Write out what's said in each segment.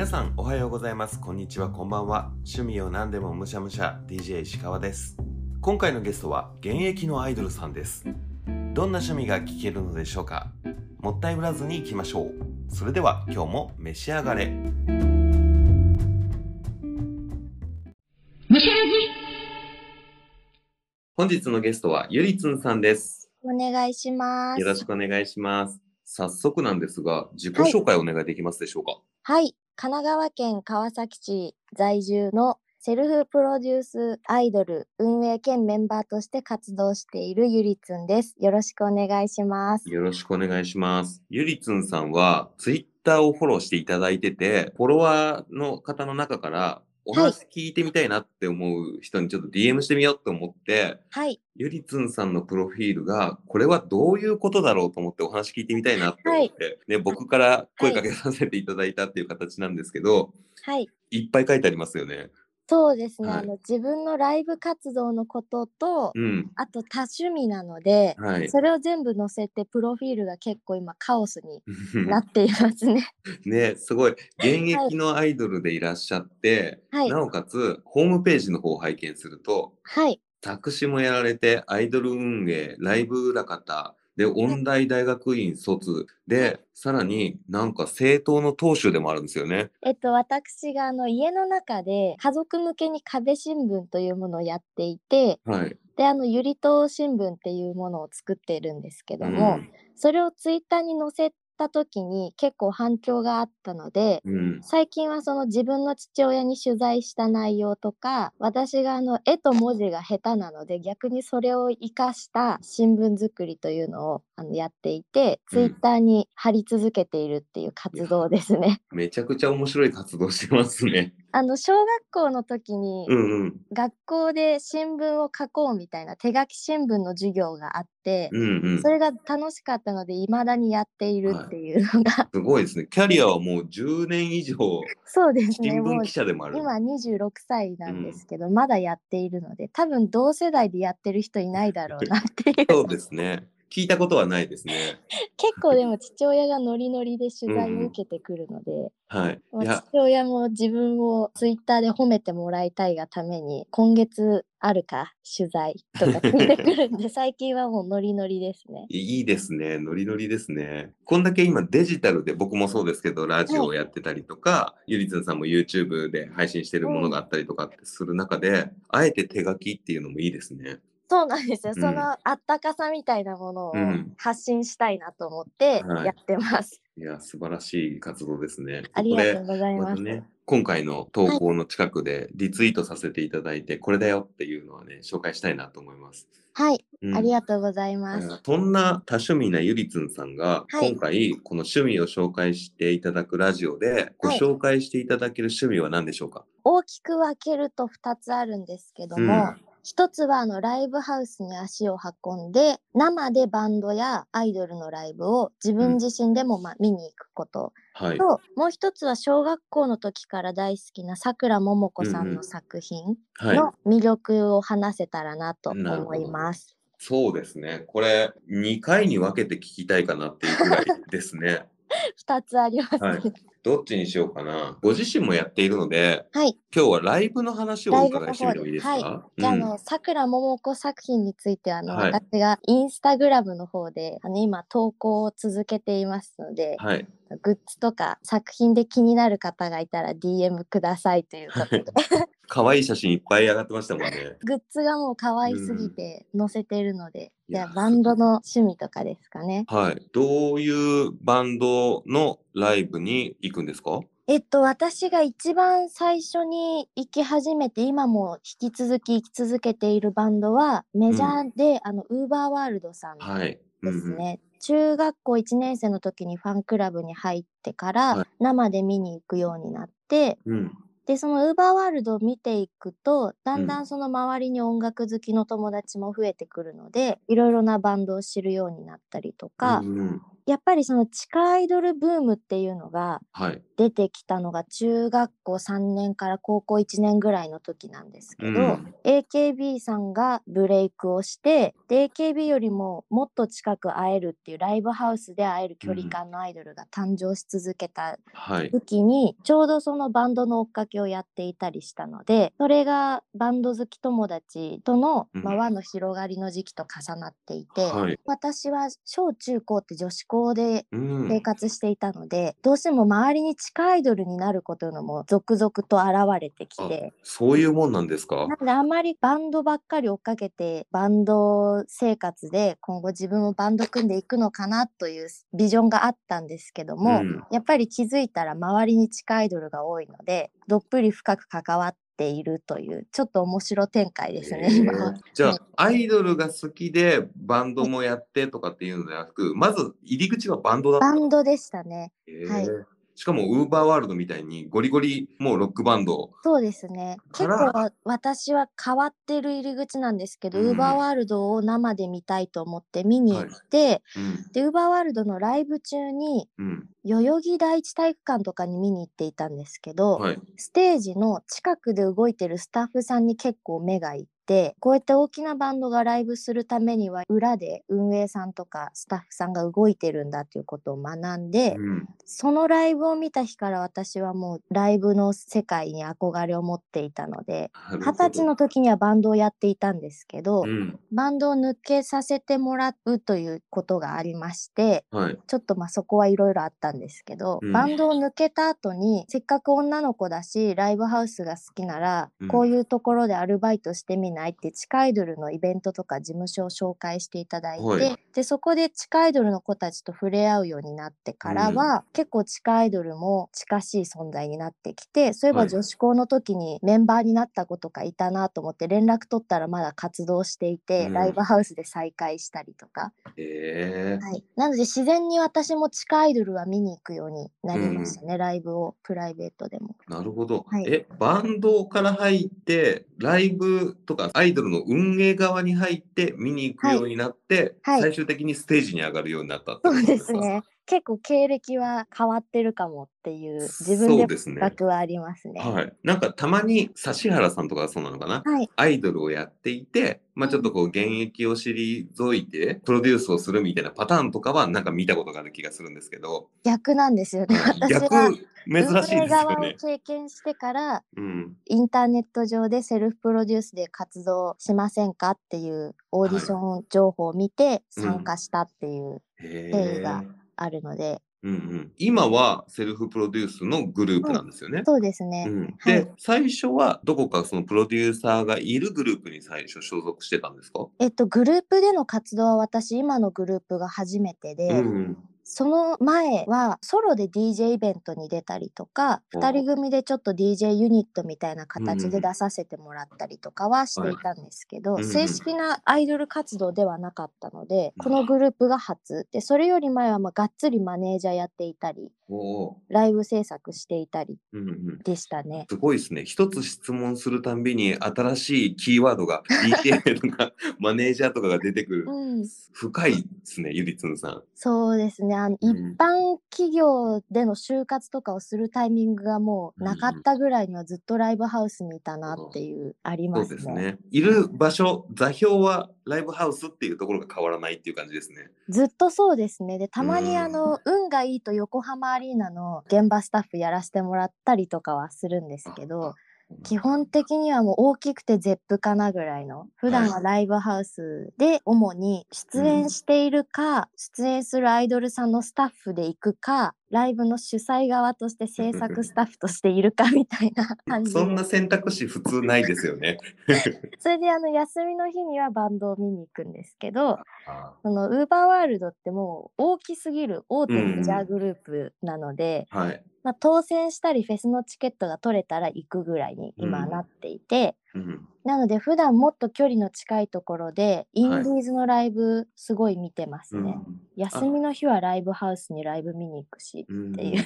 皆さんおはようございます。こんにちは。こんばんは。趣味を何でもむしゃむしゃ。DJ 石川です。今回のゲストは現役のアイドルさんです。どんな趣味が聞けるのでしょうか？もったいぶらずに行きましょう。それでは今日も召し上がれ。むしゃ本日のゲストはゆりつんさんです。お願いします。よろしくお願いします。早速なんですが自己紹介お願いできますでしょうか？はい、神奈川県川崎市在住のセルフプロデュースアイドル運営兼メンバーとして活動しているゆりつんです。よろしくお願いします。よろしくお願いします。ゆりつんさんは、ツイッターをフォローしていただいてて、フォロワーの方の中から、お話聞いてみたいなって思う人にちょっと DM してみようと思って、はい、ゆりつんさんのプロフィールが、これはどういうことだろうと思ってお話聞いてみたいなって思って、ね、僕から声かけさせていただいたっていう形なんですけど、はい、い、っぱい書いてありますよね。そうですね、はい。あの自分のライブ活動のことと、うん。あと多趣味なので、はい。それを全部載せてプロフィールが結構今カオスになっていますね。ね、すごい。現役のアイドルでいらっしゃって、はい。なおかつホームページの方を拝見するとはい、作詞もやられてアイドル運営ライブ裏方で音大大学院卒でさらになんか政党の党首でもあるんですよね。えっと、私があの家の中で家族向けに壁新聞というものをやっていて、はい。で、あの、ゆりと新聞っていうものを作っているんですけども、それをツイッターに載せた時に結構反響があったので、うん、うん最近はその自分の父親に取材した内容とか、私があの絵と文字が下手なので逆にそれを活かした新聞作りというのをあのやっていて、うんツイッターに貼り続けているっていう活動ですね。めちゃくちゃ面白い活動してますね。あの小学校の時に学校で新聞を書こうみたいな手書き新聞の授業があって、うんうんそ。れが楽しかったので未だにやっているっていうのが、すごいですね。キャリアはもう10年以上そうです新ねもう聞記者でもある。今26歳なんですけど、まだやっているので多分同世代でやってる人いないだろうなっていう そうですね。聞いたことはないですね。結構でも父親がノリノリで取材を受けてくるので、はい。まあいや、父親も自分をツイッターで褒めてもらいたいがために今月あるか取材とか聞いてくるんで 最近はもうノリノリですね。いいですね。ノリノリですね。こんだけ今デジタルで僕もそうですけど、ラジオをやってたりとか、ゆりつんさんも YouTube で配信してるものがあったりとかする中で、あえて手書きっていうのもいいですね。そうなんですよ、うんそのあったかさみたいなものをうん発信したいなと思ってはいやってます。いや、素晴らしい活動ですね。ありがとうこございます。れまたね、今回の投稿の近くでリツイートさせていただいて、これだよっていうのはね、紹介したいなと思います。はい、うんありがとうございます。そんな多趣味なゆりつんさんが、はい今回この趣味を紹介していただくラジオでごはい紹介していただける趣味は何でしょうか、大きく分けると2つあるんですけども、うん一つはあのライブハウスに足を運んで生でバンドやアイドルのライブを自分自身でもまあ見に行くことはい。と、もう一つは小学校の時から大好きなさくらももこさうんうんんの作品はい。の魅力を話せたらなと思なるほどいます。そうですね。これ、2回に分けて聞きたいかなっていうぐらいですね。2つありますね。はい。どっちにしようかな。ご自身もやっているので、はい、今日はライブの話をお伺いしてみてもいいですか、ライブの方でじゃあ、あの、さくらももこ作品については、あの、はい。私がインスタグラムの方で、あの、今投稿を続けていますので、はい。グッズとか作品で気になる方がいたら DM くださいということで、可愛い写真いっぱい上がってましたもんね。グッズがもう可愛すぎて載せてるので、いやじゃあバンドの趣味とかですかね。はい。どういうバンドのライブに行くんですか？えっと、私が一番最初に行き始めて、今も引き続き行き続けているバンドは、メジャーで、あの、ウーバーワールドさんはい。ですうんうんね。中学校1年生の時にファンクラブに入ってから、はい生で見に行くようになって、うん。で、そのウーバーワールドを見ていくと、だんだうんん。その周りに音楽好きの友達も増えてくるので、いろいろなバンドを知るようになったりとか、うんうんやっぱりその地下アイドルブームっていうのがはい。出てきたのが中学校3年から高校1年ぐらいの時なんですけど、うん AKB さんがブレイクをしてで AKB よりももっと近く会えるっていうライブハウスで会える距離感のアイドルが誕生し続けたはい。時にちょうどそのバンドの追っかけをやっていたりしたのでそれがバンド好き友達との、ま輪の広がりの時期と重なっていて、はい。私は小中高って女子校でうん。生活していたので、どうしても周りに地下アイドルになることのも続々と現れてきて。そういうもんなんですか？なのであんまりバンドばっかり追っかけてバンド生活で今後自分もバンド組んでいくのかなというビジョンがあったんですけども、うんやっぱり気づいたら周りに地下アイドルが多いのでどっぷり深く関わっているというちょっと面白展開ですね、へー。今。は。じゃあ、アイドルが好きでバンドもやってとかっていうのではなく、まず入り口はバンドだった。バンドでしたね。へー。はいしかも、ウーバーワールドみたいにゴリゴリもうロックバンド。そうですね。結構わ私は変わってる入り口なんですけど、うんウーバーワールドを生で見たいと思って見に行って、うん。でウーバーワールドのライブ中にうん。代々木第一体育館とかに見に行っていたんですけど、はい。ステージの近くで動いてるスタッフさんに結構目がいってこうやって大きなバンドがライブするためには裏で運営さんとかスタッフさんが動いてるんだということを学んで、うん。そのライブを見た日から私はもうライブの世界に憧れを持っていたので二十歳の時にはバンドをやっていたんですけど、うん。バンドを抜けさせてもらうということがありましてはい。ちょっとまあそこはいろいろあったんですけど、うんバンドを抜けた後にせっかく女の子だしライブハウスが好きなら、うんこういうところでアルバイトしてみないって地下アイドルのイベントとか事務所を紹介していただいて、はいでそこで地下アイドルの子たちと触れ合うようになってからは、結構地下アイドルも近しい存在になってきてそういえばはい女子校の時にメンバーになった子とかいたなと思って連絡取ったらまだ活動していて、うんライブハウスで再会したりとか。へえ。はい、なので自然に私も地下アイドルは見に行くようになりましたね、ライブをプライベートでも。なるほど。はいえ、バンドから入って、ライブとかアイドルの運営側に入って見に行くようになって、はい。最終的にステージに上がるようになったってそうことですね。結構経歴は変わってるかもっていう自分でもそうですね自覚はありますね。はい。なんかたまに指原さんとかがそうなのかな？はい、アイドルをやっていて、まあちょっとこう現役を退いてプロデュースをするみたいなパターンとかはなんか見たことがある気がするんですけど、逆なんですよね。私逆は珍しいです運営側をよね。経験してからうん。インターネット上でセルフプロデュースで活動しませんかっていうオーディション情報を見てうん参加したっていうへ経緯がえ。あるので、うんうん、今はセルフプロデュースのグループなんですよね。そうですね。うん、で、はい。最初はどこかそのプロデューサーがいるグループに最初所属してたんですか、えっと、グループでの活動は私今のグループが初めてで、うんその前はソロで DJ イベントに出たりとかお2人組でちょっと DJ ユニットみたいな形うんで出させてもらったりとかはしていたんですけど、正式なアイドル活動ではなかったので、うん。このグループが初。でそれより前はまあがっつりマネージャーやっていたりライブ制作していたりうんうんでしたね。すごいですね。一つ質問するたんびに新しいキーワードが DJ とかマネージャーとかが出てくる。うん、深いですね、ゆりつんさん。そうですねあの、うん一般企業での就活とかをするタイミングがもうなかったぐらいにはずっとライブハウスにいたなっていうありそますね。うですね。いる場所、座標はライブハウスっていうところが変わらないっていう感じですね。ずっとそうですね。で、たまうんにあの、運がいいと横浜アリーナの現場スタッフやらせてもらったりとかはするんですけど、基本的にはもう大きくてゼップかなぐらいの、普段はライブハウスで主に出演しているか、出演するアイドルさんのスタッフで行くか、ライブの主催側として制作スタッフとしているか みたいな感じ。でそんな選択肢普通ないですよね。それであの休みの日にはバンドを見に行くんですけど、そのウーバーワールドってもう大きすぎる大手メジャーグループなので、はい。まあ、当選したりフェスのチケットが取れたら行くぐらいに今はなっていて、うん。なので普段もっと距離の近いところでインディーズのライブすごい見てますね。うん休みの日はライブハウスにライブ見に行くしうんっていう、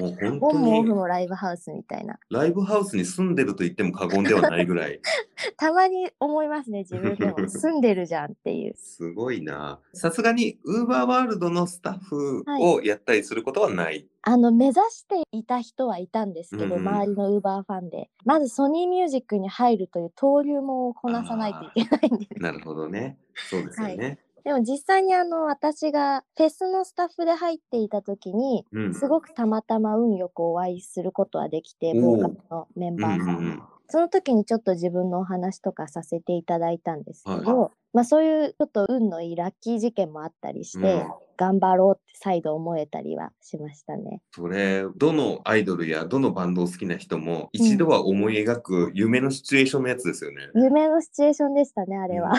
もうオンもオフにもライブハウスみたいな。ライブハウスに住んでると言っても過言ではないぐらい たまに思いますね、自分でも。住んでるじゃんっていう。すごいな。さすがにウーバーワールドのスタッフをやったりすることはない。あの、目指していた人はいたんですけど、うんうん周りのウーバーファンで。まずソニーミュージックに入るという登竜門をこなさないといけないんで。なるほどね。そうですよね。でも実際にあの、私がフェスのスタッフで入っていた時に、うん。すごくたまたま運よくお会いすることはできて、ボーカルのメンうんバーさんに。うんうんその時にちょっと自分のお話とかさせていただいたんですけど、はまあそういうちょっと運のいいラッキー事件もあったりして、うん頑張ろうって再度思えたりはしましたね。それ、どのアイドルやどのバンドを好きな人も一度は思い描く夢のシチュエーションのやつですよね。夢のシチュエーションでしたね、あれは。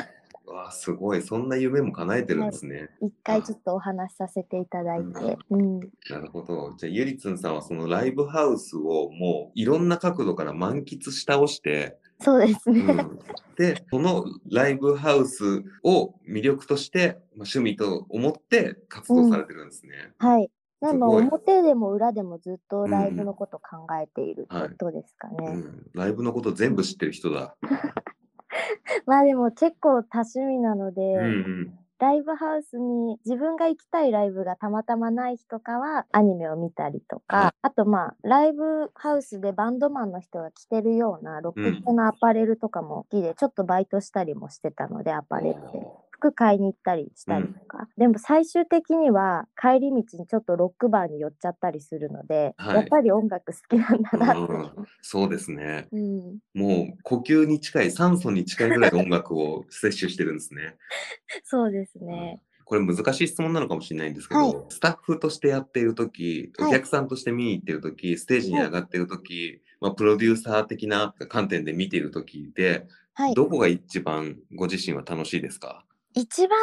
わあ、すごい。そんな夢も叶えてるんですね。一回ちょっとお話しさせていただいて。うん。なるほど。じゃあ、ゆりつんさんはそのライブハウスをもういろんな角度から満喫し倒して、そうですね。うん、で、そのライブハウスを魅力として、まあ、趣味と思って活動されてるんですね。はい。でもすごい表でも裏でもずっとライブのこと考えていることですかね。うん、ライブのこと全部知ってる人だ。まあでも結構多趣味なので、うんうん。ライブハウスに自分が行きたいライブがたまたまない日とかはアニメを見たりとか、はいあとまあライブハウスでバンドマンの人が着てるようなロック系のアパレルとかも好きで、ちょっとバイトしたりもしてたのでアパレルで。服買いに行ったりしたりとか、でも最終的には帰り道にちょっとロックバーに寄っちゃったりするので、はいやっぱり音楽好きなんだなって。うんそうですね。うん、もう呼吸に近い、酸素に近いぐらいの音楽を摂取してるんですね。そうですね。これ難しい質問なのかもしれないんですけど、はいスタッフとしてやっているとき、はいお客さんとして見に行ってるとき、ステージに上がっているとき、まあ、プロデューサー的な観点で見ているときで、はい。どこが一番ご自身は楽しいですか？一番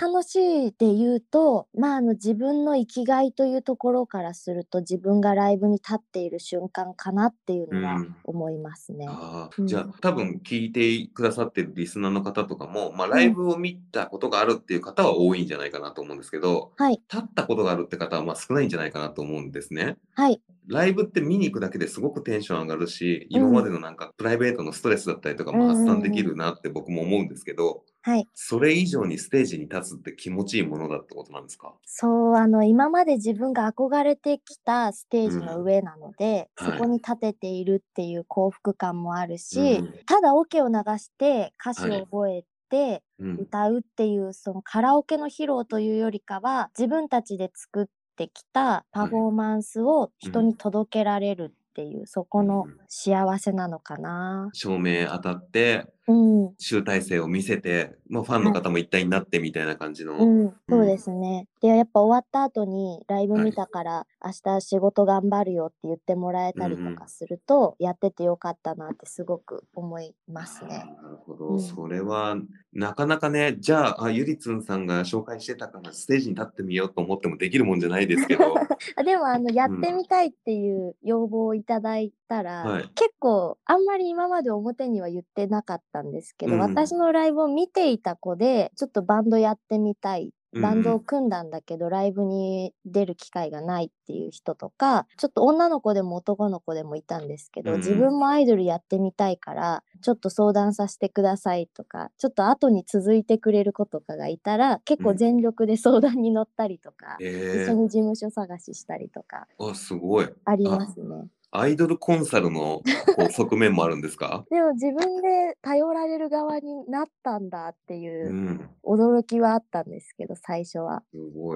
楽しいで言うと、まあ、あの自分の生きがいというところからすると自分がライブに立っている瞬間かなっていうのはうん思いますね。ああうんじゃあ多分聞いてくださってるリスナーの方とかも、まあ、ライブを見たことがあるっていう方は多いんじゃないかなと思うんですけど、はい立ったことがあるって方はまあ少ないんじゃないかなと思うんですね。はい。ライブって見に行くだけですごくテンション上がるし、うん今までのなんかプライベートのストレスだったりとかも発散できるなって僕も思うんですけど、はい。それ以上にステージに立つって気持ちいいものだってことなんですか？そう、あの、今まで自分が憧れてきたステージの上なので、うん。はい。そこに立てているっていう幸福感もあるし、うんただオケを流して歌詞はいを覚えて、うん。歌うっていうそのカラオケの披露というよりかは自分たちで作ってきたパフォーマンスを人に届けられるっていう、そこのうん幸せなのかな。照明当たって、うん、集大成を見せて、まあ、ファンの方も一体になってみたいな感じの。うん、そうですね。でやっぱ終わった後にライブ見たから、明日仕事頑張るよって言ってもらえたりとかすると、やっててよかったなってすごく思いますね。なるほど、うん。それはなかなかね、じゃあ、あゆりつんさんが紹介してたからステージに立ってみようと思ってもできるもんじゃないですけど、あでもあのやってみたいっていう要望をいただいたら、はい。結構あんまり今まで表には言ってなかったんですけど、うん。私のライブを見ていた子でちょっとバンドやってみたいバンドをうん組んだんだけど、ライブに出る機会がないっていう人とかちょっと女の子でも男の子でもいたんですけど、うん自分もアイドルやってみたいからちょっと相談させてくださいとかちょっと後に続いてくれる子とかがいたら結構全力で相談に乗ったりとか、え一緒に事務所探ししたりとかー、あすごい。ありますね。アイドルコンサルのこう 側面もあるんですか？でも自分で頼られる側になったんだっていううん。驚きはあったんですけど最初は。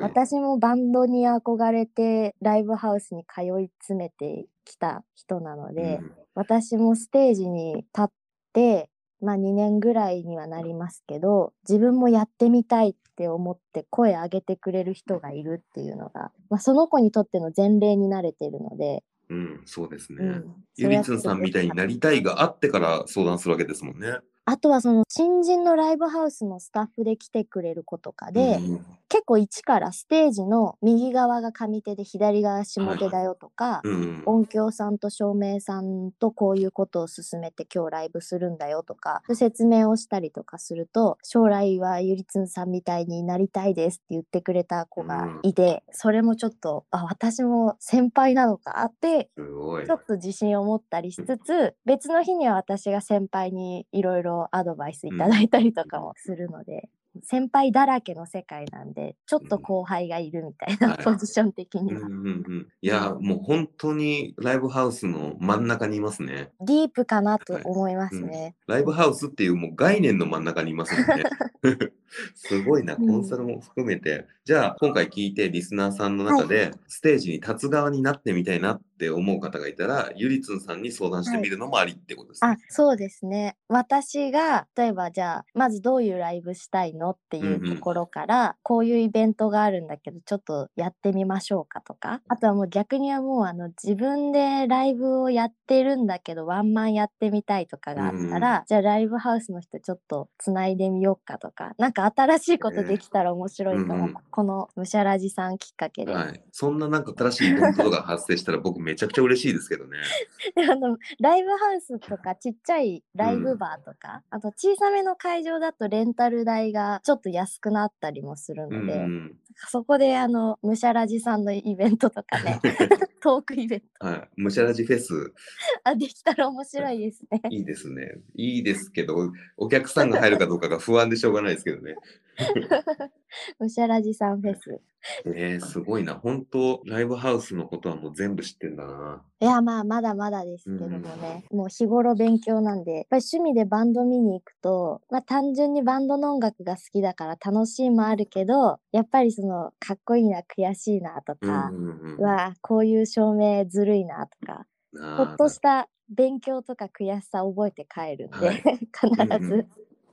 私もバンドに憧れてライブハウスに通い詰めてきた人なので、うん。私もステージに立ってまあ2年ぐらいにはなりますけど自分もやってみたいって思って声上げてくれる人がいるっていうのが、まあ、その子にとっての前例になれてるので、うん、そうですね。うんゆりつんさんみたいになりたいがあってから相談するわけですもんね。あとはその新人のライブハウスのスタッフで来てくれる子とかで、うん結構一からステージの右側が上手で左側下手だよとか、うん。音響さんと照明さんとこういうことを進めて今日ライブするんだよとか説明をしたりとかすると将来はゆりつんさんみたいになりたいですって言ってくれた子がいて、それもちょっとあ私も先輩なのかってちょ。っと自信を持ったりしつつ別の日には私が先輩にいろいろアドバイスいただいたりとかもするので、先輩だらけの世界なんでちょっと後輩がいるみたいな、はいポジション的には。うんうんうん。いや、もう本当にライブハウスの真ん中にいますね。ディープかなと思いますね。ライブハウスっていうもう概念の真ん中にいますもんね。すごいな、コンサルも含めて。じゃあ、今回聞いてリスナーさんの中で、ステージに立つ側になってみたいなって思う方がいたら、ゆりつんさんに相談してみるのもありってことですね。あそうですね。私が例えばじゃあまずどういうライブしたいのっていんうんうところから、こういうイベントがあるんだけどちょっとやってみましょうかとか。あとはもう逆にはもうあの自分でライブをやってるんだけどワンマンやってみたいとかがあったら、じゃあライブハウスの人ちょっとつないでみようかとか。なんか新しいことできたら面白いから、うんうん。このむしゃらじさんきっかけで、はい。そんななんか新しいイベントとか発生したら僕めちゃくちゃ嬉しいですけどね。であのライブハウスとかちっちゃいライブバーとか、あと小さめの会場だとレンタル代がちょっと安くなったりもするうんので、うん。そこであのむしゃらじさんのイベントとかね トークイベントはい。むしゃらじフェス、あできたら面白いですね。いいですね。いいですけど、お客さんが入るかどうかが不安でしょうがないですけどね。むしゃらじさんフェス。えー、すごいな。本当ライブハウスのことはもう全部知ってんだな。いやまあまだまだですけどもね、もう日頃勉強なんでやっぱり趣味でバンド見に行くと、まあ、単純にバンドの音楽が好きだから楽しいもあるけどやっぱりそのかっこいいな悔しいなとか、うんうんうん。うわあこういう照明ずるいなとかほっとした勉強とか悔しさを覚えて帰るんで、はい。必ず。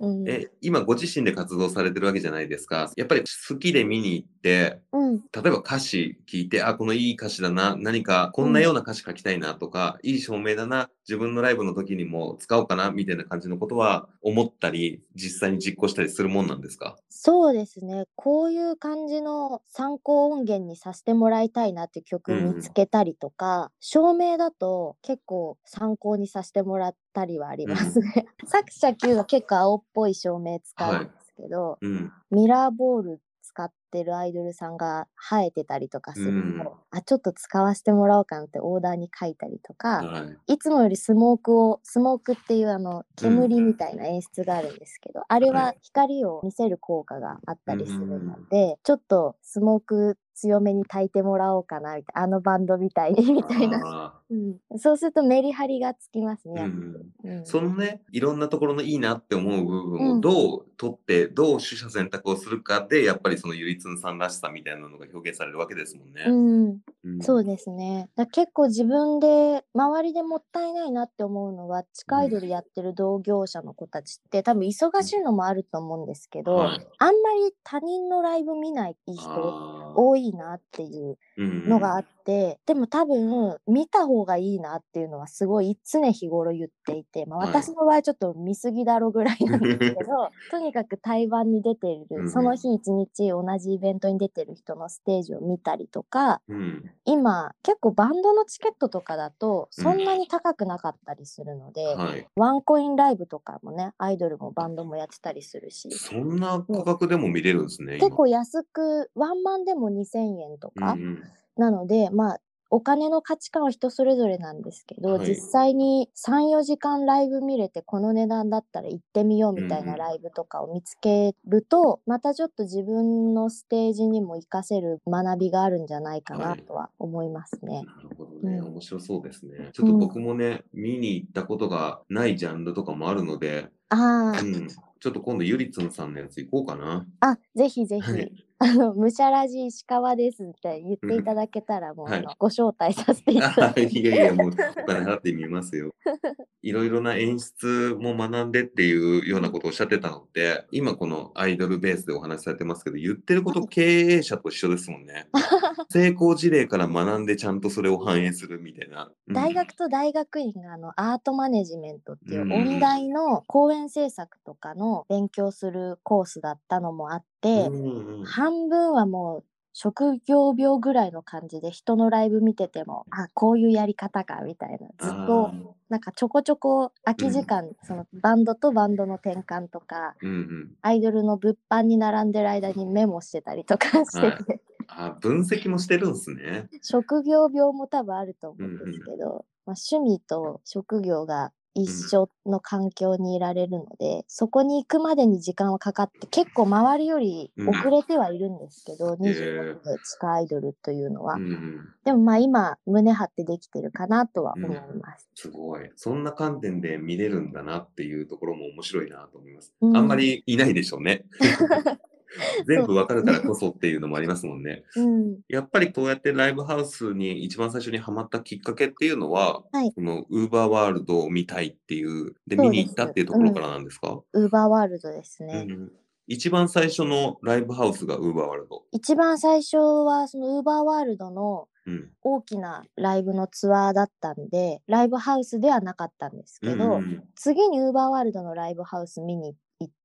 うん。え、今ご自身で活動されてるわけじゃないですか。やっぱり好きで見に行って、うん、例えば歌詞聞いて、あ、このいい歌詞だな、何かこんなような歌詞書きたいなとか、いい照明だな、自分のライブの時にも使おうかな、みたいな感じのことは思ったり、実際に実行したりするもんなんですか？そうですね。こういう感じの参考音源にさせてもらいたいなって曲を見つけたりとか、照明だと結構参考にさせてもらったりはありますね。作者 Q は結構青っぽい照明使うんですけど、うん。ミラーボール使ってるアイドルさんが生えてたりとかすると、うん。あちょっと使わせてもらおうかなってオーダーに書いたりとか、はい。いつもよりスモークをスモークっていうあの煙みたいな演出があるんですけど、あれははい。光を見せる効果があったりするので、ちょっとスモーク強めに炊いてもらおうかなみたいなあのバンドみたいに みたいな、あうん、そうするとメリハリがつきますね。ーうん。うん。そのね、いろんなところのいいなって思う部分うん。をどう取って、どう取捨選択をするかで、やっぱりそのゆりつんさんらしさみたいなのが表現されるわけですもんね。うん、うん。そうですね。だ結構自分で周りでもったいないなって思うのは地下アイドルやってる同業者の子たちって多分忙しいのもあると思うんですけど、はい。あんまり他人のライブ見ない人多いなっていううんのがあって、でも多分見た方がいいなっていうのはすごい常日頃言っていて、まあ、はい。私の場合ちょっと見過ぎだろぐらいなんですけど とにかく対バンに出ていうんるその日一日同じイベントに出てる人のステージを見たりとかうん今結構バンドのチケットとかだとそんなに高くなかったりするので、はい。ワンコインライブとかもねアイドルもバンドもやってたりするしそんな価格でも見れるんですね。結構安くワンマンでも2000円とか。今うんうんなので、まあ、お金の価値観は人それぞれなんですけど、はい。実際に3、4時間ライブ見れて、この値段だったら行ってみようみたいうんうなん。ライブとかを見つけると、またちょっと自分のステージにも活かせる学びがあるんじゃないかはない。とは思いますね。なるほどね、うん。面白そうですね。ちょっと僕もね、見に行ったことがないジャンルとかもあるので、あー。うん、ちょっと今度ゆりつんさんのやつ行こうかな。あ、ぜひぜひ、はいあの、むしゃらじ石川ですって言っていただけたら、もう、はいあのご招待させていただあき いやいや、もうお金払ってみますよ。いろいろな演出も学んでっていうようなことをおっしゃってたので、今このアイドルベースでお話しされてますけど、言ってること経営者と一緒ですもんね。成功事例から学んでちゃんとそれを反映するみたいな。うん大学と大学院があのアートマネジメントっていううん音大の講演制作とかの勉強するコースだったのもあって、うんうん半半分はもう職業病ぐらいの感じで人のライブ見ててもあこういうやり方かみたいな。ずっとなんかちょこちょこ空き時間、そのバンドとバンドの転換とかうんうん。アイドルの物販に並んでる間にメモしてたりとかしてて、はいあ、分析もしてるんですね。職業病も多分あると思うんですけど、まあ、趣味と職業が一緒の環境にいられるので、そこに行くまでに時間はかかって結構周りより遅れてはいるんですけど、26で地下アイドルというのは、うんうん。でもまあ今胸張ってできてるかなとは思います。すごい。そんな観点で見れるんだなっていうところも面白いなと思います。うんあんまりいないでしょうね。全部わかるからこそっていうのもありますもんね。うん、やっぱりこうやってライブハウスに一番最初にハマったきっかけっていうのは、はいこのウーバーワールドを見たいっていう、で、見に行ったっていうところからなんですか、ウーバーワールドですね。うん一番最初のライブハウスがウーバーワールド。一番最初はそのウーバーワールドのうん。大きなライブのツアーだったんでライブハウスではなかったんですけど、うん次にウーバーワールドのライブハウス見に行っ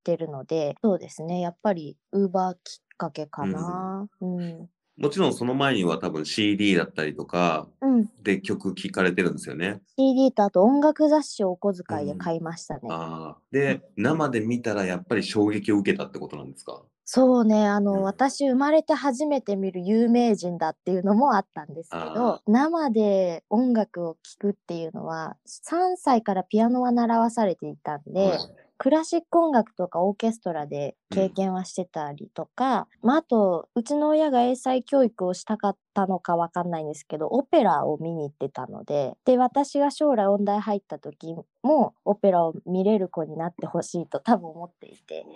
てるのでそうですね。やっぱりウーバーきっかけかな。うん。もちろんその前には多分 CD だったりとかうん、で曲聴かれてるんですよね。CD とあと音楽雑誌をお小遣いで買いましたね、ああ。で、生で見たらやっぱり衝撃を受けたってことなんですか？そうね。あの、うん。私生まれて初めて見る有名人だっていうのもあったんですけあど生で音楽を聴くっていうのは3歳からピアノは習わされていたんで、はいクラシック音楽とかオーケストラで経験はしてたりとか、まあ、あとうちの親が英才教育をしたかったのかわかんないんですけどオペラを見に行ってたのでで私が将来音大入った時もオペラを見れる子になってほしいと多分思っていて。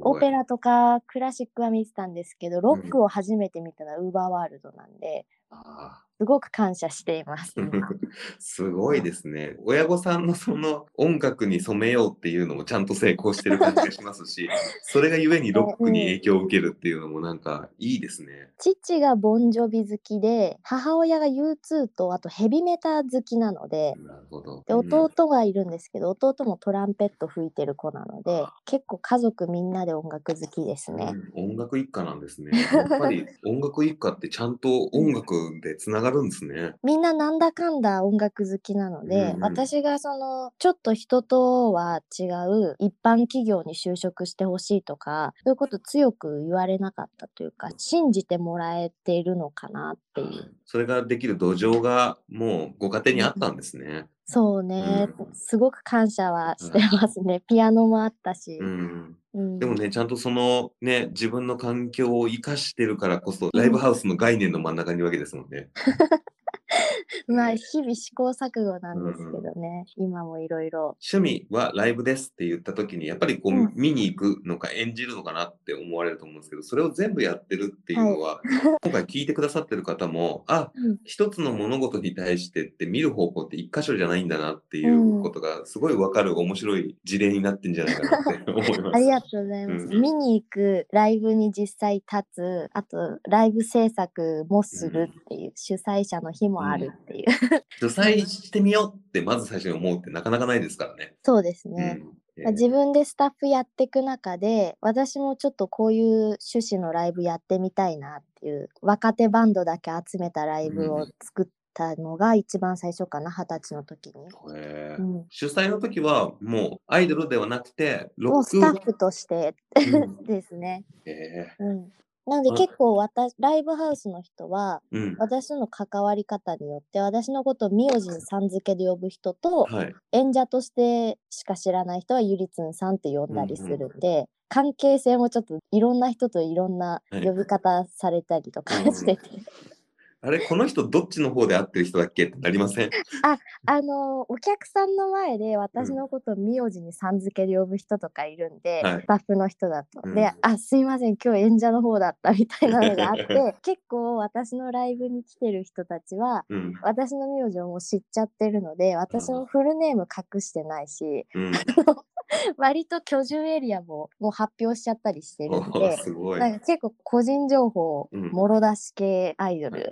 オペラとかクラシックは見てたんですけどロックを初めて見たのはウーバーワールドなんであすごく感謝しています。すごいですね。親御さんのその音楽に染めようっていうのもちゃんと成功してる感じがしますし、それがゆえにロックに影響を受けるっていうのもなんかいいですね。父がボンジョビ好きで母親が U2 とあとヘビメタ好きなのでなるほど。でうん弟がいるんですけど、弟もトランペット吹いてる子なので結構家族みんなで音楽好きですね。うん音楽一家なんですね。やっぱり音楽一家ってちゃんと音楽でつながるんですね。みんななんだかんだ音楽好きなので、うんうん私がそのちょっと人とは違う一般企業に就職してほしいとかそういうこと強く言われなかったというか信じてもらえているのかなっていう。それができる土壌がもうご家庭にあったんですね。そうね、うんすごく感謝はしてますね。ピアノもあったし。うん。うんでもね、ちゃんとそのね、自分の環境を生かしてるからこそ、ライブハウスの概念の真ん中にいるわけですもんね。まあ日々試行錯誤なんですけどね、今もいろいろ。趣味はライブですって言った時に、やっぱりこう、うん。見に行くのか演じるのかなって思われると思うんですけど、それを全部やってるっていうのは、今回聞いてくださってる方も、あ、うん。一つの物事に対してって見る方向って一箇所じゃないんだなっていうことがすごいわかる面白い事例になってんじゃないかなって思います。ありがとうございます。うん見に行く、ライブに実際立つ、あとライブ制作もするっていう、主催者の日もあるっていう。主催してみようってまず最初に思うってなかなかないですからね。そうですうんね。えーまあ自分でスタッフやっていく中で私もちょっとこういう趣旨のライブやってみたいなっていう若手バンドだけ集めたライブを作ったのが一番最初かな二十歳の時に。へーうん主催の時はもうアイドルではなくてロックもうスタッフとしてうん ですね。へうん、なのであ結構私ライブハウスの人はーうん。私との関わり方によって私のことを名字にさん付けで呼ぶ人とはい。演者としてしか知らない人はゆりつんさんって呼んだりするんで、関係性もちょっといろんな人といろんなはい。呼び方されたりとかうん。してて、あれこの人どっちの方で会ってる人だっけ？ってなりません？あのお客さんの前で私のことを名字にさん付けで呼ぶ人とかいるんで、はい。スタッフの人だと。うん。で「あすいません今日演者の方だった」みたいなのがあって 結構私のライブに来てる人たちはうん。私の名字をもう知っちゃってるので私のフルネーム隠してないしうん 割と居住エリアももう発表しちゃったりしてるんおですごい。なんか結構個人情報うん。もろ出し系アイドル、い。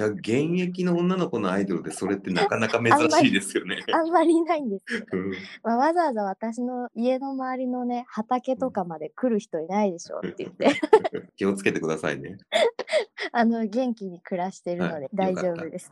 や、現役の女の子のアイドルでそれってなかなか 珍しいですよね。あんまりいないんですけど、うん。まあ、わざわざ私の家の周りのね畑とかまで来る人いないでしょって言って。気をつけてくださいね。あの元気に暮らしてるのではい大丈夫です。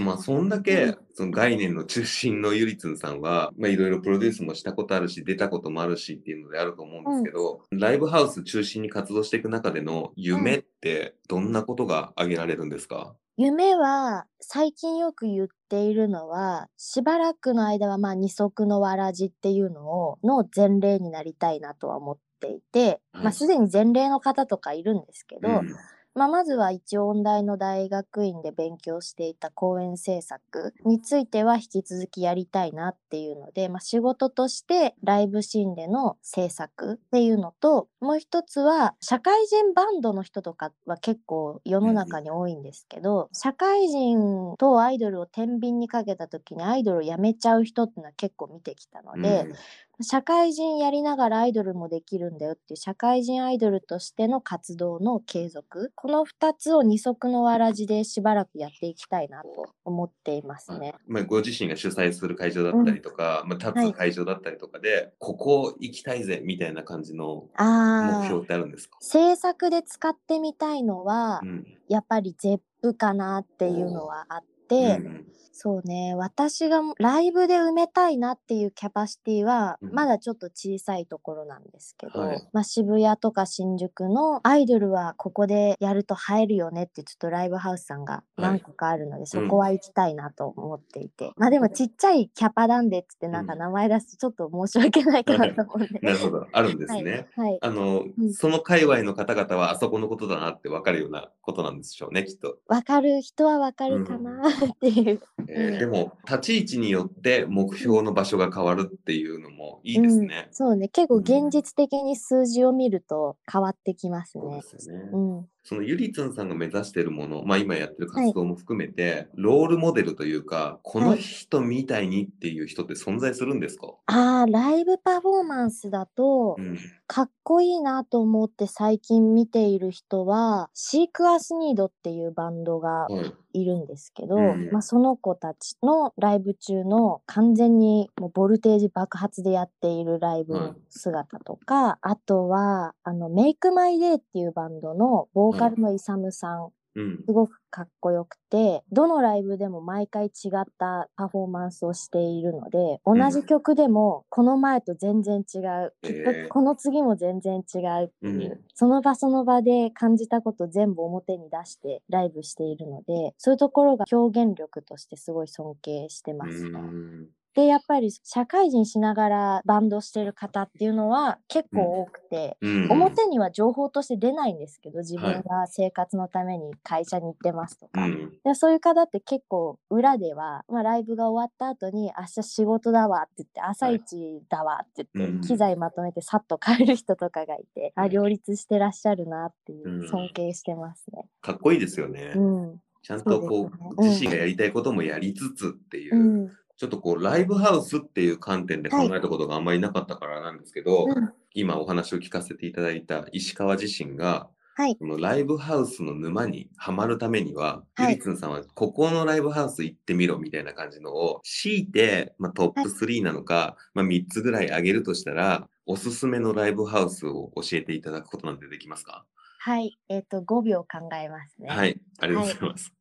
まあ、そんだけ その概念の中心のゆりつんさんは、まあ、いろいろプロデュースもしたことあるし、出たこともあるしっていうのであると思うんですけど、ライブハウス中心に活動していく中での夢ってどんなことが挙げられるんですか、夢は最近よく言っているのはしばらくの間はまあ二足のわらじっていうのをの前例になりたいなとは思っていて、はい。まあすでに前例の方とかいるんですけど、うんまあ、まずは一応音大の大学院で勉強していた講演制作については引き続きやりたいなっていうので、まあ、仕事としてライブシーンでの制作っていうのともう一つは社会人バンドの人とかは結構世の中に多いんですけど、社会人とアイドルを天秤にかけた時にアイドルを辞めちゃう人っていうのは結構見てきたので、社会人やりながらアイドルもできるんだよっていう社会人アイドルとしての活動の継続。この2つを二足のわらじでしばらくやっていきたいなと思っていますね。まあ、ご自身が主催する会場だったりとか、まあ、立つ会場だったりとかで、ここ行きたいぜみたいな感じの目標ってあるんですか、制作で使ってみたいのは、うん。やっぱり ZEP かなっていうのはあっうて、ん。そうね私がライブで埋めたいなっていうキャパシティはうん。まだちょっと小さいところなんですけど、はい。まあ、渋谷とか新宿のアイドルはここでやると映えるよねってちょっとライブハウスさんが何個かあるので、そこは行きたいなと思っていて、まあでもちっちゃいキャパなんでっつってなんかうん。名前出すとちょっと申し訳ないかなと思うんで。なるほど、あるんですね。はい、はい。あの、うん。その界隈の方々はあそこのことだなって分かるようなことなんでしょうね、きっと。わかる。人はわかるかなっていう。うんえーでも、立ち位置によって目標の場所が変わるっていうのもいいですね。うん、そうね結構うん現実的に数字を見ると変わってきますそうねで。すよね。うん、そのゆりつんさんが目指しているもの、まあ今やってる活動も含めて、ロールモデルというか、この人みたいにっていう人って存在するんですか、あーライブパフォーマンスだとうん。かっこいいなと思って最近見ている人はシークアスニードっていうバンドがはい。いるんですけど、うんまあ、その子たちのライブ中の完全にもうボルテージ爆発でやっているライブの姿とか、あとはあのメイクマイデーっていうバンドのボーカルのイサムさん。うん。すごくかっこよくてどのライブでも毎回違ったパフォーマンスをしているので同じ曲でもこの前と全然違う、きっとこの次も全然違うっていう、うん。その場その場で感じたこと全部表に出してライブしているのでそういうところが表現力としてすごい尊敬してまうすね。ん。でやっぱり社会人しながらバンドしてる方っていうのは結構多くて、うん。表には情報として出ないんですけど自はい分が生活のために会社に行ってますとか、うん。でそういう方って結構裏では、まあ、ライブが終わった後に明日仕事だわって言って朝一だわって言って、うん機材まとめてさっと帰る人とかがいて、あ両立してらっしゃるなっていううん尊敬してますね。かっこいいですよね。うん、ちゃんとこそうう、ね自身がやりたいこともやりつつっていう、うん、ちょっとこう、ライブハウスっていう観点で考えたことがあんまりなかったからなんですけど、うん。今お話を聞かせていただいた石川自身が、はい、このライブハウスの沼にはまるためには、はい。ゆりつんさんはここのライブハウス行ってみろみたいな感じのを強いて、まあ、トップ3なのか、まあ、3つぐらい上げるとしたら、おすすめのライブハウスを教えていただくことなんてできますか？はい、えっ、と5秒考えますね。はい、ありがとうございます。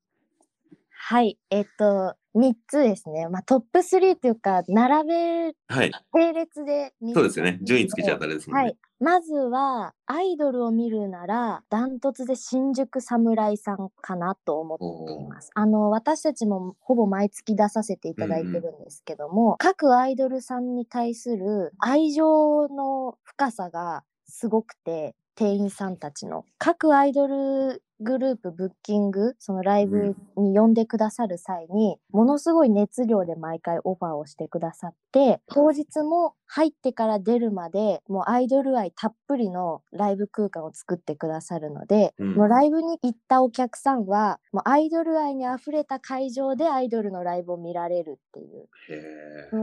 はい、えっ、と3つですね。まあトップ3というか並べはい、並列で3つそうですよね。順位つけちゃったらですね。はい、まずはアイドルを見るならダントツで新宿侍さんかなと思っています。あの私たちもほぼ毎月出させていただいてるんですけども、各アイドルさんに対する愛情の深さがすごくて店員さんたちの各アイドルグループブッキングそのライブに呼んでくださる際に、ものすごい熱量で毎回オファーをしてくださって当日も入ってから出るまでもうアイドル愛たっぷりのライブ空間を作ってくださるので、うん。もうライブに行ったお客さんはもうアイドル愛にあふれた会場でアイドルのライブを見られるってい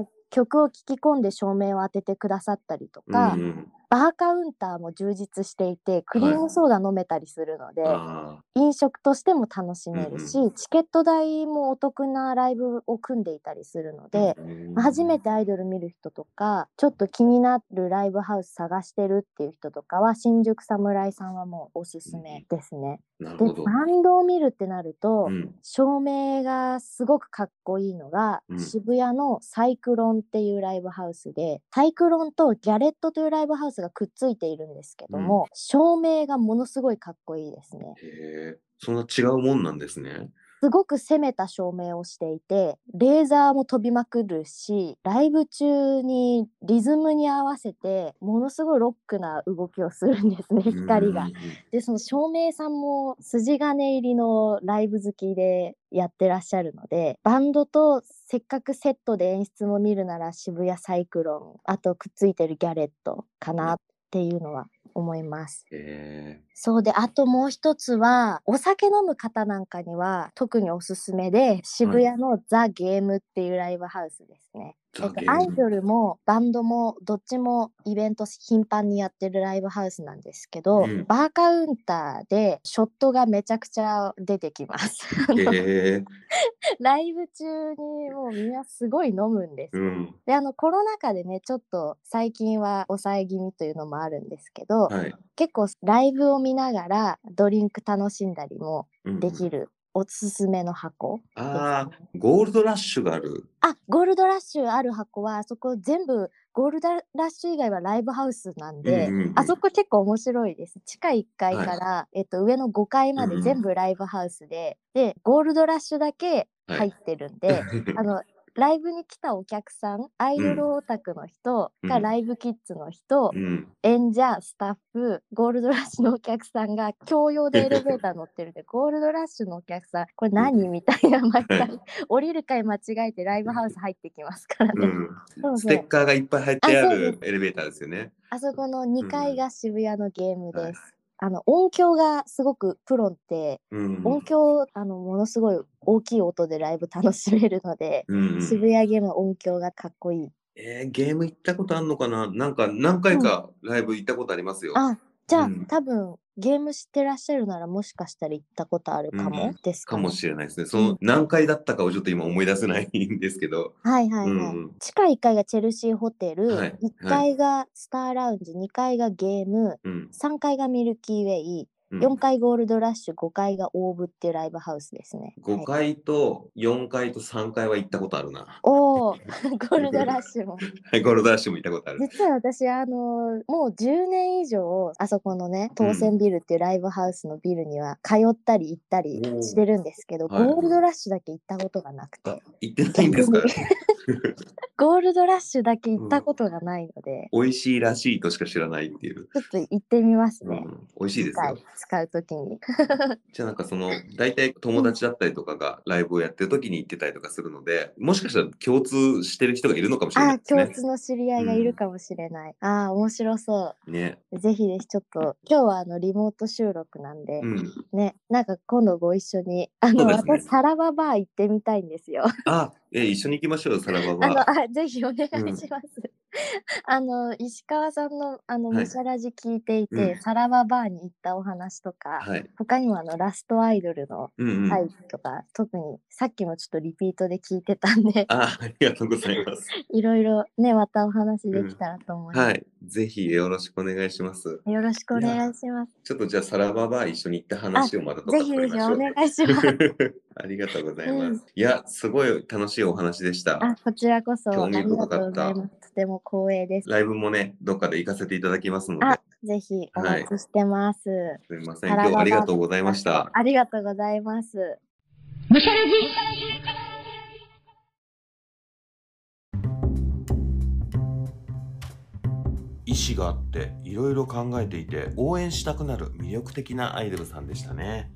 う。曲を聴き込んで照明を当ててくださったりとか、うんバーカウンターも充実していてクリームソーダ飲めたりするので、あ飲食としても楽しめるし、うんチケット代もお得なライブを組んでいたりするので、ーまあ初めてアイドル見る人とかちょっと気になるライブハウス探してるっていう人とかは新宿侍さんはもうおすすめですね。でなるほど。バンドを見るってなると、うん。照明がすごくかっこいいのが、うん。渋谷のサイクロンっていうライブハウスでサイクロンとギャレットというライブハウスがくっついているんですけども、照明がものすごいかっこいいですね。へえ、そんな違うもんなんですね。すごく攻めた照明をしていてレーザーも飛びまくるしライブ中にリズムに合わせてものすごいロックな動きをするんですね光がうん。でその照明さんも筋金入りのライブ好きでやってらっしゃるのでバンドとせっかくセットで演出も見るなら渋谷サイクロンあとくっついてるギャレットかなっていうのは思います。へえ。そうであともう一つはお酒飲む方なんかには特におすすめで渋谷のザ・ゲームっていうライブハウスですね。ザえっとアイドルもバンドもどっちもイベント頻繁にやってるライブハウスなんですけど、うんバーカウンターでショットがめちゃくちゃ出てきます。え。ライブ中にもうみんなすごい飲むんですよ。うん。であのコロナ禍でねちょっと最近は抑え気味というのもあるんですけど、はい。結構ライブを見ながらドリンク楽しんだりもうんできるおすすめの箱ね、ああ、ゴールドラッシュがある。あゴールドラッシュある箱はあそこ全部ゴールドラッシュ以外はライブハウスなんで、うんうんうん。あそこ結構面白いです。地下1階から、えっと、上の5階まで全部ライブハウスで、でゴールドラッシュだけ入ってるんで、あのライブに来たお客さんアイドルオタクの人がうんライブキッズの人、うん。演者スタッフゴールドラッシュのお客さんが共用でエレベーター乗ってるんで ゴールドラッシュのお客さんこれ何みたいな毎回降りる階間違えて ライブハウス入ってきますからね。うん。ステッカーがいっぱい入ってあるエレベーターですよね。あそこの2階が渋谷のゲームです。はいあの音響がすごくプロってうん。音響あのものすごい大きい音でライブ楽しめるので、うんうん渋谷ゲームは音響がかっこいい。えー、ゲーム行ったことあるのかな？なんか何回かライブ行ったことありますよ。あじゃあ、うん多分ゲーム知ってらっしゃるならもしかしたら行ったことあるかもうんですかね。かもしれないですね。その何回だったかをちょっと今思い出せないんですけど。はいはいはい。うん地下1階がチェルシーホテル、はい1階がスターラウンジ、2階がゲーム、うん。3階がミルキーウェイ、うん4階ゴールドラッシュ、5階がオーブっていうライブハウスですね。5はい、階と4階と3階は行ったことあるな。おお、ゴールドラッシュも。はい、ゴールドラッシュも行ったことある。実は私、あのもう10年以上、あそこのね、当選ビルっていうライブハウスのビルには通ったり行ったりしてるんですけど、はいゴールドラッシュだけ行ったことがなくて、あ、行ってないんですか？逆 ゴールドラッシュだけ行ったことがないので、美味しいらしいとしか知らないっていう。ちょっと行ってみますね。うん、美味しいですよ使うときに。じゃあなんかその大体友達だったりとかがライブをやってる時に行ってたりとかするのでもしかしたら共通してる人がいるのかもしれなあいですね共。通の知り合いがいるかもしれない。ああ、面白そね。う。ぜひぜひちょっと、今日はあのリモート収録なんで、うん。ね、なんか今度ご一緒に、あの、ね私、サラババー行ってみたいんですよ。あ、え一緒に行きましょうよ、さらばあの、は。あぜひお願いします。あの、石川さんの、あの、はいむしゃらじ聞いていて、うんサラババーに行ったお話とか、はい。他にもあの、ラストアイドルのうんうん。回とか、特にさっきもちょっとリピートで聞いてたんで、あ、ありがとうございます。いろいろね、またお話できたらと思います。はい。ぜひよろしくお願いします。よろしくお願いします。ちょっとじゃあ、さらばは一緒に行った話をまたどっかぜひぜひお。願いします。ありがとうございます。うんいや、すごい楽しいお話でした。あ、こちらこそありがとうございます。とても光栄です。ライブもね、どっかで行かせていただきますので、あぜひお待ちしてます。すみません。今日はありがとうございました。ありがとうございます。むしゃらじ意志があっていろいろ考えていて応援したくなる魅力的なアイドルさんでしたね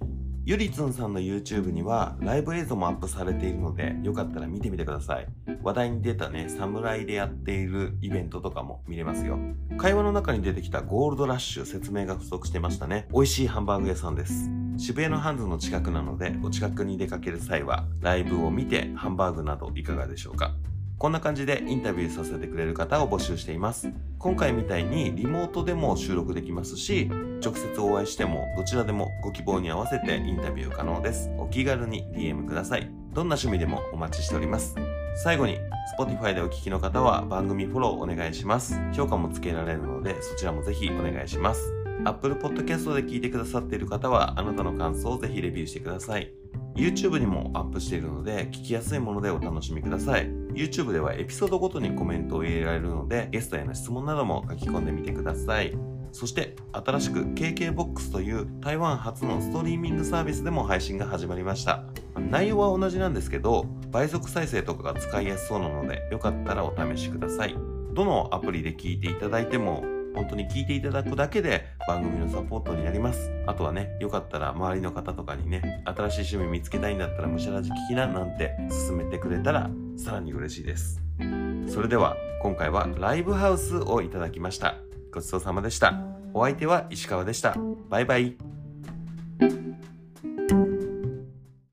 ゆりつんさんの YouTube にはライブ映像もアップされているのでよかったら見てみてください。話題に出たね侍でやっているイベントとかも見れますよ。会話の中に出てきたゴールドラッシュ説明が不足してましたね。美味しいハンバーグ屋さんです。渋谷のハンズの近くなのでお近くに出かける際はライブを見てハンバーグなどいかがでしょうか。こんな感じでインタビューさせてくれる方を募集しています。今回みたいにリモートでも収録できますし直接お会いしてもどちらでもご希望に合わせてインタビュー可能です。お気軽に DM ください。どんな趣味でもお待ちしております。最後に Spotify でお聞きの方は番組フォローお願いします。評価もつけられるのでそちらもぜひお願いします。Apple Podcast で聞いてくださっている方はあなたの感想をぜひレビューしてください。YouTube にもアップしているので聞きやすいものでお楽しみください。YouTube ではエピソードごとにコメントを入れられるのでゲストへの質問なども書き込んでみてください。そして新しく KKBOX という台湾初のストリーミングサービスでも配信が始まりました。内容は同じなんですけど倍速再生とかが使いやすそうなのでよかったらお試しください。どのアプリで聞いていただいても本当に聞いていただくだけで番組のサポートになります。あとはねよかったら周りの方とかにね新しい趣味見つけたいんだったらむしゃらじ聞きななんて勧めてくれたらさらに嬉しいです。それでは今回はライブハウスをいただきました。ごちそうさまでした。お相手は石川でした。バイバイ。